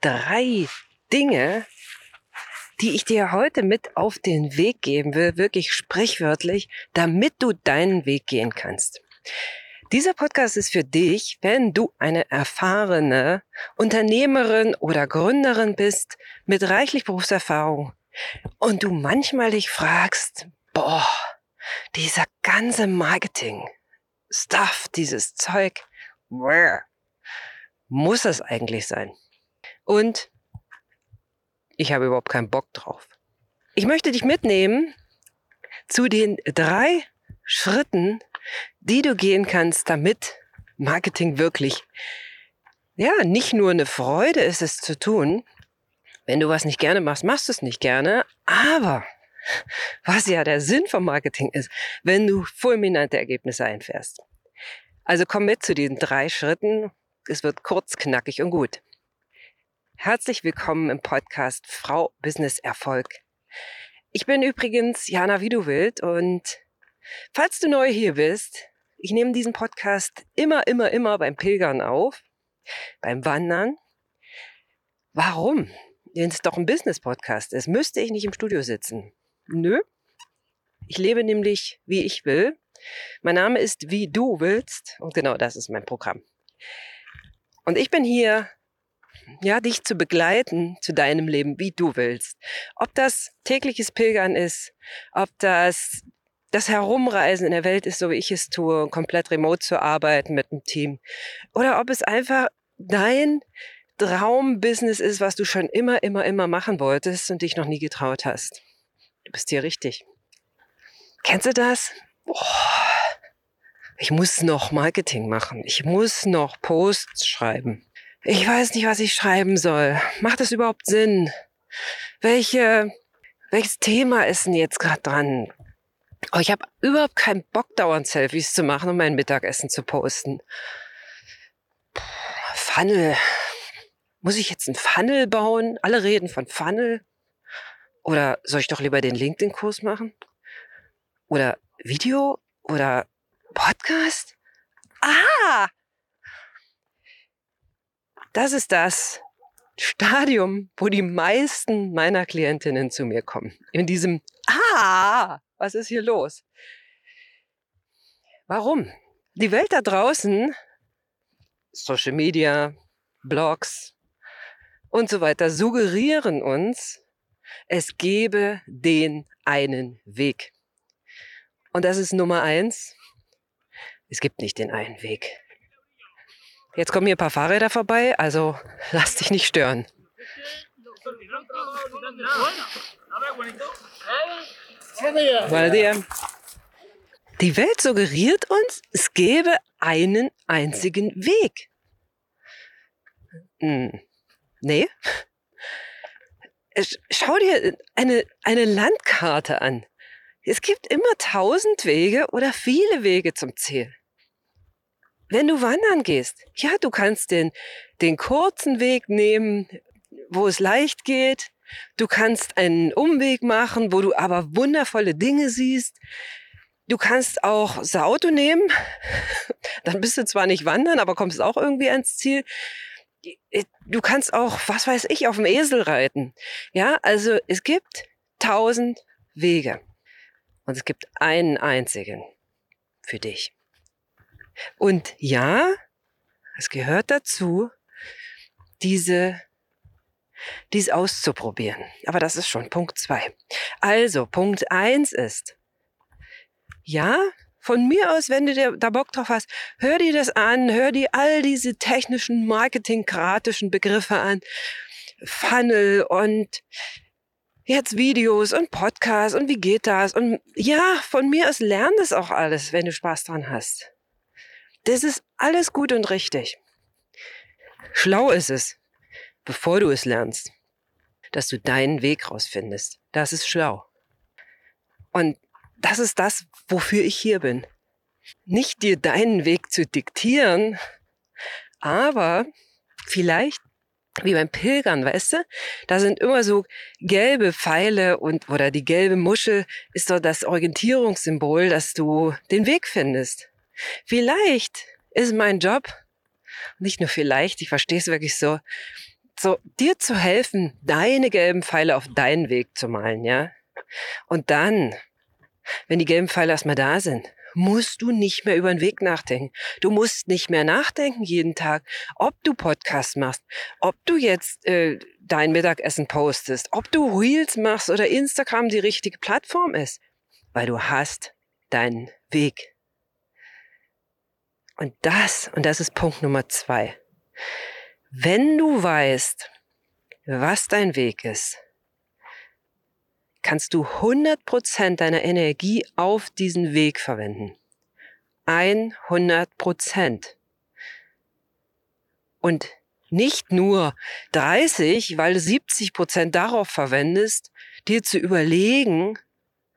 drei Dinge, die ich dir heute mit auf den Weg geben will, wirklich sprichwörtlich, damit du deinen Weg gehen kannst. Dieser Podcast ist für dich, wenn du eine erfahrene Unternehmerin oder Gründerin bist mit reichlich Berufserfahrung und du manchmal dich fragst, boah, dieser ganze Marketing, Stuff, dieses Zeug, muss das eigentlich sein? Und ich habe überhaupt keinen Bock drauf. Ich möchte dich mitnehmen zu den drei Schritten, die du gehen kannst, damit Marketing wirklich, ja, nicht nur eine Freude ist, es zu tun. Wenn du was nicht gerne machst, machst du es nicht gerne. Aber was ja der Sinn vom Marketing ist, wenn du fulminante Ergebnisse einfährst. Also komm mit zu diesen drei Schritten. Es wird kurz, knackig und gut. Herzlich willkommen im Podcast Frau Business Erfolg. Ich bin übrigens Jana Widuwild und falls du neu hier bist, ich nehme diesen Podcast immer, immer, immer beim Pilgern auf, beim Wandern. Warum? Wenn es doch ein Business-Podcast ist, müsste ich nicht im Studio sitzen. Nö. Ich lebe nämlich, wie ich will. Mein Name ist Wie du willst. Und genau das ist mein Programm. Und ich bin hier, ja, dich zu begleiten zu deinem Leben, wie du willst. Ob das tägliches Pilgern ist, ob das das Herumreisen in der Welt ist, so wie ich es tue, komplett remote zu arbeiten mit einem Team. Oder ob es einfach dein Traumbusiness ist, was du schon immer, immer, immer machen wolltest und dich noch nie getraut hast. Du bist hier richtig. Kennst du das? Boah, ich muss noch Marketing machen. Ich muss noch Posts schreiben. Ich weiß nicht, was ich schreiben soll. Macht das überhaupt Sinn? Welche, welches Thema ist denn jetzt gerade dran? Oh, ich habe überhaupt keinen Bock, dauernd Selfies zu machen und mein Mittagessen zu posten. Funnel. Muss ich jetzt einen Funnel bauen? Alle reden von Funnel. Oder soll ich doch lieber den LinkedIn-Kurs machen? Oder Video? Oder Podcast? Ah! Das ist das Stadium, wo die meisten meiner Klientinnen zu mir kommen. In diesem Ah! Was ist hier los? Warum? Die Welt da draußen, Social Media, Blogs und so weiter, suggerieren uns, es gebe den einen Weg. Und das ist Nummer eins. Es gibt nicht den einen Weg. Jetzt kommen hier ein paar Fahrräder vorbei, also lass dich nicht stören. Die Welt suggeriert uns, es gäbe einen einzigen Weg. Hm. Nee, schau dir eine, eine Landkarte an. Es gibt immer tausend Wege oder viele Wege zum Ziel. Wenn du wandern gehst, ja, du kannst den, den kurzen Weg nehmen, wo es leicht geht. Du kannst einen Umweg machen, wo du aber wundervolle Dinge siehst. Du kannst auch das Auto nehmen. Dann bist du zwar nicht wandern, aber kommst auch irgendwie ans Ziel. Du kannst auch, was weiß ich, auf dem Esel reiten. Ja, also es gibt tausend Wege. Und es gibt einen einzigen für dich. Und ja, es gehört dazu, diese, dies auszuprobieren. Aber das ist schon Punkt zwei. Also, Punkt eins ist, ja, von mir aus, wenn du da Bock drauf hast, hör dir das an, hör dir all diese technischen, marketingkratischen Begriffe an. Funnel und jetzt Videos und Podcasts und wie geht das? Und ja, von mir aus lern das auch alles, wenn du Spaß dran hast. Das ist alles gut und richtig. Schlau ist es, bevor du es lernst, dass du deinen Weg rausfindest. Das ist schlau. Und das ist das, wofür ich hier bin. Nicht dir deinen Weg zu diktieren, aber vielleicht wie beim Pilgern, weißt du? Da sind immer so gelbe Pfeile und oder die gelbe Muschel ist so das Orientierungssymbol, dass du den Weg findest. Vielleicht ist mein Job, nicht nur vielleicht, ich verstehe es wirklich so, so dir zu helfen, deine gelben Pfeile auf deinen Weg zu malen, ja? Und dann, wenn die gelben Pfeile erstmal da sind, musst du nicht mehr über den Weg nachdenken. Du musst nicht mehr nachdenken jeden Tag, ob du Podcast machst, ob du jetzt äh, dein Mittagessen postest, ob du Reels machst oder Instagram die richtige Plattform ist, weil du hast deinen Weg. Und das, und das ist Punkt Nummer zwei. Wenn du weißt, was dein Weg ist, kannst du 100% deiner Energie auf diesen Weg verwenden. 100%. Und nicht nur 30, weil du 70% darauf verwendest, dir zu überlegen,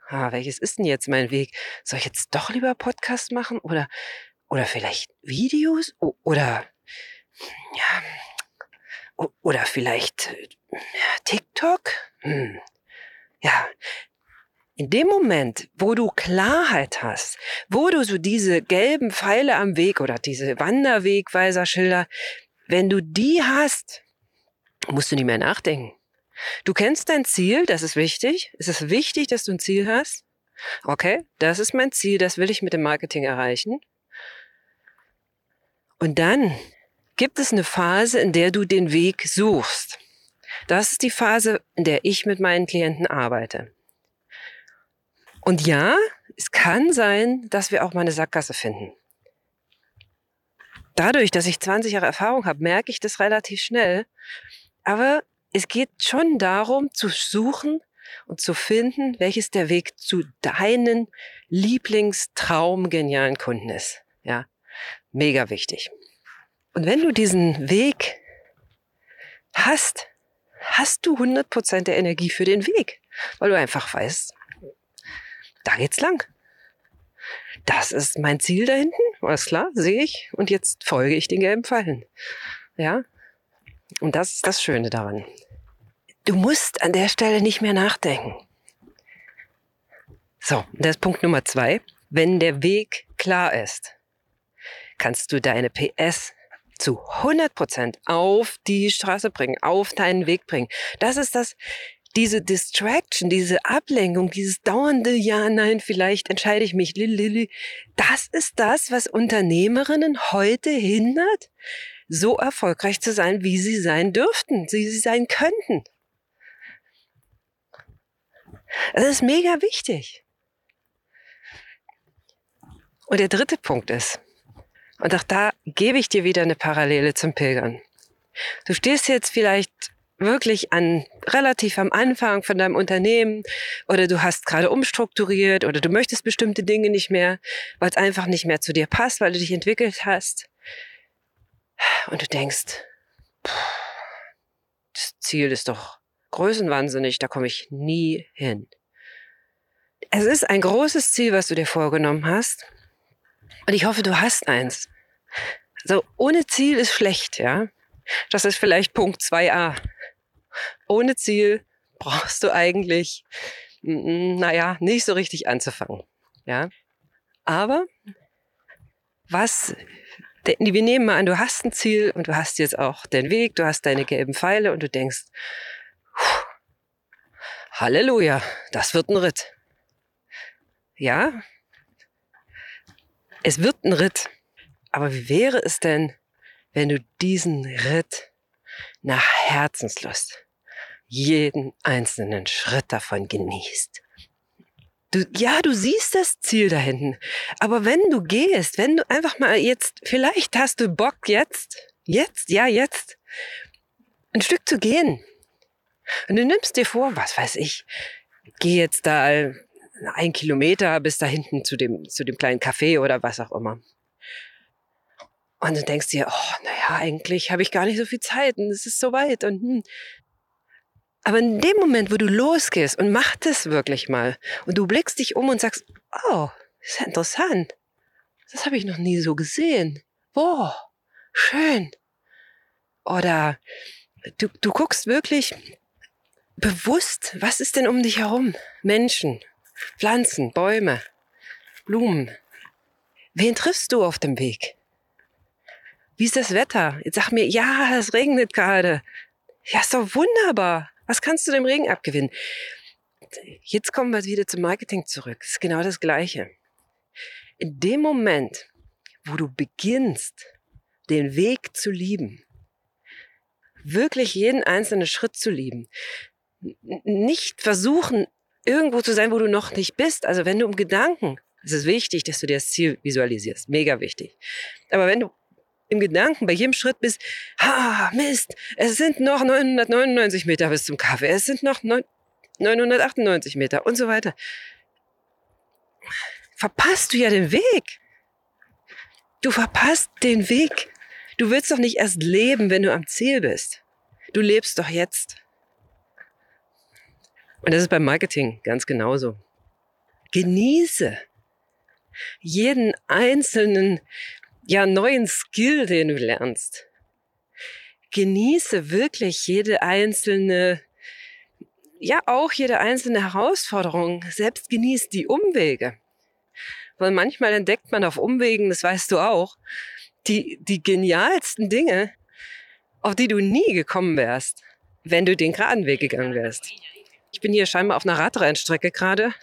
ah, welches ist denn jetzt mein Weg? Soll ich jetzt doch lieber Podcast machen oder, oder vielleicht Videos oder, ja, oder vielleicht TikTok? Hm, ja, in dem Moment, wo du Klarheit hast, wo du so diese gelben Pfeile am Weg oder diese Wanderwegweiserschilder, wenn du die hast, musst du nicht mehr nachdenken. Du kennst dein Ziel, das ist wichtig. Es ist wichtig, dass du ein Ziel hast. Okay, das ist mein Ziel, das will ich mit dem Marketing erreichen. Und dann gibt es eine Phase, in der du den Weg suchst. Das ist die Phase, in der ich mit meinen Klienten arbeite. Und ja, es kann sein, dass wir auch mal eine Sackgasse finden. Dadurch, dass ich 20 Jahre Erfahrung habe, merke ich das relativ schnell. Aber es geht schon darum, zu suchen und zu finden, welches der Weg zu deinen Lieblingstraum genialen Kunden ist. Ja, mega wichtig. Und wenn du diesen Weg hast, hast du 100% der Energie für den Weg, weil du einfach weißt, da geht's lang. Das ist mein Ziel da hinten, alles klar, sehe ich und jetzt folge ich den gelben Pfeilen. Ja? Und das ist das Schöne daran. Du musst an der Stelle nicht mehr nachdenken. So, das ist Punkt Nummer zwei. Wenn der Weg klar ist, kannst du deine PS zu 100 Prozent auf die Straße bringen, auf deinen Weg bringen. Das ist das, diese Distraction, diese Ablenkung, dieses dauernde Ja, nein, vielleicht entscheide ich mich, lili, das ist das, was Unternehmerinnen heute hindert, so erfolgreich zu sein, wie sie sein dürften, wie sie sein könnten. Das ist mega wichtig. Und der dritte Punkt ist, und auch da gebe ich dir wieder eine Parallele zum Pilgern. Du stehst jetzt vielleicht wirklich an relativ am Anfang von deinem Unternehmen oder du hast gerade umstrukturiert oder du möchtest bestimmte Dinge nicht mehr, weil es einfach nicht mehr zu dir passt, weil du dich entwickelt hast. Und du denkst, das Ziel ist doch größenwahnsinnig, da komme ich nie hin. Es ist ein großes Ziel, was du dir vorgenommen hast. Und ich hoffe, du hast eins. So, ohne Ziel ist schlecht, ja. Das ist vielleicht Punkt 2a. Ohne Ziel brauchst du eigentlich, naja, nicht so richtig anzufangen, ja. Aber was, wir nehmen mal an, du hast ein Ziel und du hast jetzt auch den Weg, du hast deine gelben Pfeile und du denkst, Halleluja, das wird ein Ritt. Ja, es wird ein Ritt. Aber wie wäre es denn, wenn du diesen Ritt nach Herzenslust jeden einzelnen Schritt davon genießt? Du, ja, du siehst das Ziel da hinten. Aber wenn du gehst, wenn du einfach mal jetzt, vielleicht hast du Bock jetzt, jetzt, ja, jetzt, ein Stück zu gehen. Und du nimmst dir vor, was weiß ich, geh jetzt da ein Kilometer bis da hinten zu dem, zu dem kleinen Café oder was auch immer. Und du denkst dir, oh, naja, eigentlich habe ich gar nicht so viel Zeit und es ist so weit und hm. Aber in dem Moment, wo du losgehst und mach das wirklich mal und du blickst dich um und sagst, oh, ist ja interessant. Das habe ich noch nie so gesehen. Wow, schön. Oder du, du guckst wirklich bewusst, was ist denn um dich herum? Menschen, Pflanzen, Bäume, Blumen. Wen triffst du auf dem Weg? Wie ist das Wetter? Jetzt sag mir, ja, es regnet gerade. Ja, ist doch wunderbar. Was kannst du dem Regen abgewinnen? Jetzt kommen wir wieder zum Marketing zurück. Das ist genau das Gleiche. In dem Moment, wo du beginnst, den Weg zu lieben, wirklich jeden einzelnen Schritt zu lieben, nicht versuchen, irgendwo zu sein, wo du noch nicht bist. Also wenn du im Gedanken, es ist wichtig, dass du dir das Ziel visualisierst, mega wichtig. Aber wenn du im Gedanken bei jedem Schritt bist, ha, Mist, es sind noch 999 Meter bis zum Kaffee, es sind noch 998 Meter und so weiter. Verpasst du ja den Weg. Du verpasst den Weg. Du willst doch nicht erst leben, wenn du am Ziel bist. Du lebst doch jetzt. Und das ist beim Marketing ganz genauso. Genieße jeden einzelnen, ja, neuen Skill, den du lernst. Genieße wirklich jede einzelne, ja, auch jede einzelne Herausforderung. Selbst genieß die Umwege. Weil manchmal entdeckt man auf Umwegen, das weißt du auch, die, die genialsten Dinge, auf die du nie gekommen wärst, wenn du den geraden Weg gegangen wärst. Ich bin hier scheinbar auf einer Radrennstrecke gerade.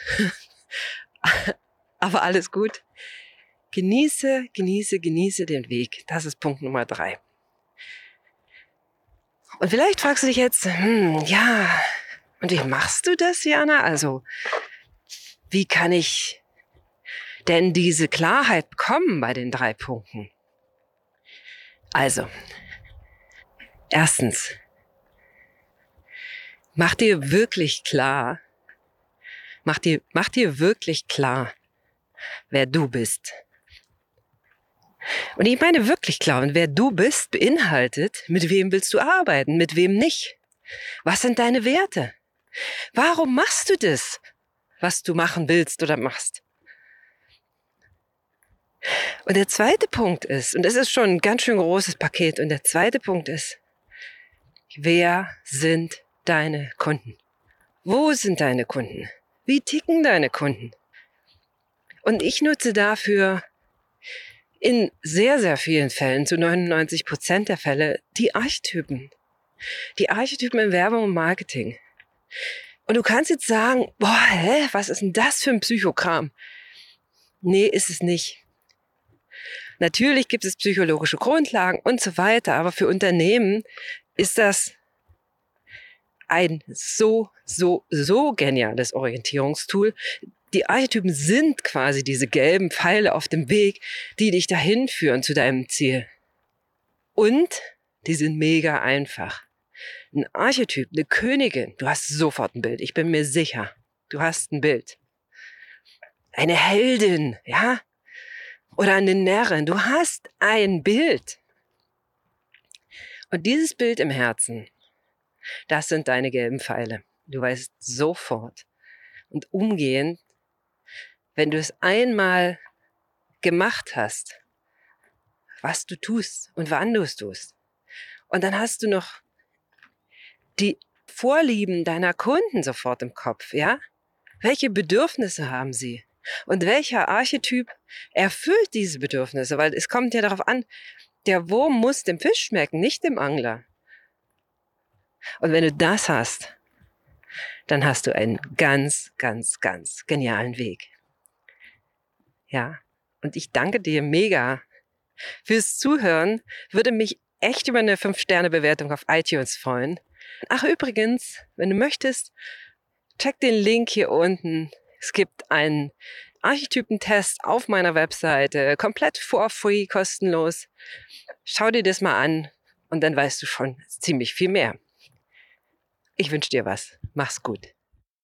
Aber alles gut. Genieße, genieße, genieße den Weg. Das ist Punkt Nummer drei. Und vielleicht fragst du dich jetzt, hm, ja, und wie machst du das, Jana? Also, wie kann ich denn diese Klarheit bekommen bei den drei Punkten? Also, erstens, mach dir wirklich klar, mach dir, mach dir wirklich klar, wer du bist. Und ich meine wirklich klar, und wer du bist, beinhaltet, mit wem willst du arbeiten, mit wem nicht. Was sind deine Werte? Warum machst du das, was du machen willst oder machst? Und der zweite Punkt ist, und das ist schon ein ganz schön großes Paket, und der zweite Punkt ist, wer sind deine Kunden? Wo sind deine Kunden? Wie ticken deine Kunden? Und ich nutze dafür in sehr, sehr vielen Fällen, zu 99 Prozent der Fälle, die Archetypen. Die Archetypen in Werbung und Marketing. Und du kannst jetzt sagen, boah, hä, was ist denn das für ein Psychokram? Nee, ist es nicht. Natürlich gibt es psychologische Grundlagen und so weiter, aber für Unternehmen ist das ein so, so, so geniales Orientierungstool. Die Archetypen sind quasi diese gelben Pfeile auf dem Weg, die dich dahin führen zu deinem Ziel. Und die sind mega einfach. Ein Archetyp, eine Königin, du hast sofort ein Bild, ich bin mir sicher. Du hast ein Bild. Eine Heldin, ja? Oder eine Närrin, du hast ein Bild. Und dieses Bild im Herzen, das sind deine gelben Pfeile. Du weißt sofort und umgehend, wenn du es einmal gemacht hast, was du tust und wann du es tust. Und dann hast du noch die Vorlieben deiner Kunden sofort im Kopf, ja? Welche Bedürfnisse haben sie? Und welcher Archetyp erfüllt diese Bedürfnisse? Weil es kommt ja darauf an, der Wurm muss dem Fisch schmecken, nicht dem Angler. Und wenn du das hast, dann hast du einen ganz, ganz, ganz genialen Weg. Ja, und ich danke dir mega fürs Zuhören. Würde mich echt über eine 5-Sterne-Bewertung auf iTunes freuen. Ach, übrigens, wenn du möchtest, check den Link hier unten. Es gibt einen Archetypentest auf meiner Webseite, komplett for free, kostenlos. Schau dir das mal an und dann weißt du schon ziemlich viel mehr. Ich wünsche dir was. Mach's gut.